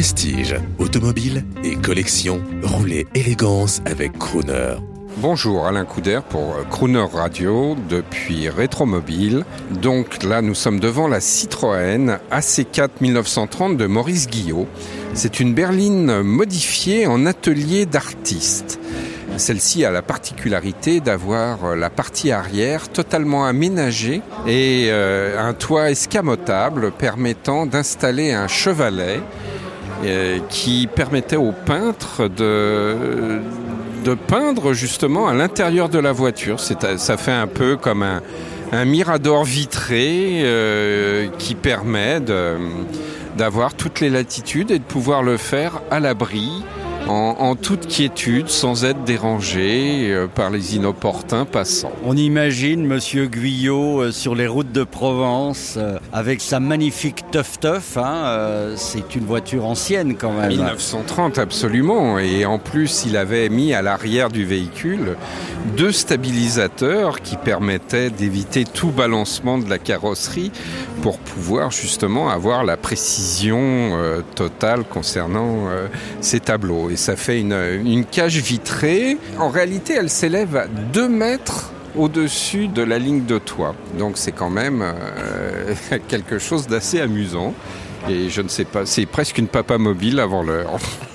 Prestige, automobile et collection, roulez élégance avec Crooner. Bonjour, Alain Couder pour Crooner Radio depuis Rétromobile. Donc là, nous sommes devant la Citroën AC4 1930 de Maurice Guillot. C'est une berline modifiée en atelier d'artiste. Celle-ci a la particularité d'avoir la partie arrière totalement aménagée et euh, un toit escamotable permettant d'installer un chevalet euh, qui permettait au peintre de, de peindre justement à l'intérieur de la voiture. Ça fait un peu comme un, un mirador vitré euh, qui permet d'avoir toutes les latitudes et de pouvoir le faire à l'abri en, toute quiétude, sans être dérangé euh, par les inopportuns passants. On imagine Monsieur Guyot euh, sur les routes de Provence euh, avec sa magnifique Tuff Tuff. Hein, c'est une voiture ancienne quand même. 1930 absolument. Et en plus, il avait mis à l'arrière du véhicule deux stabilisateurs qui permettaient d'éviter tout balancement de la carrosserie pour pouvoir justement avoir la précision totale concernant ces tableaux et ça fait une, cage vitrée. En réalité, elle s'élève à 2 mètres au-dessus de la ligne de toit. Donc c'est quand même euh, quelque chose d'assez amusant. Et je ne sais pas, c'est presque une papa mobile avant l'heure.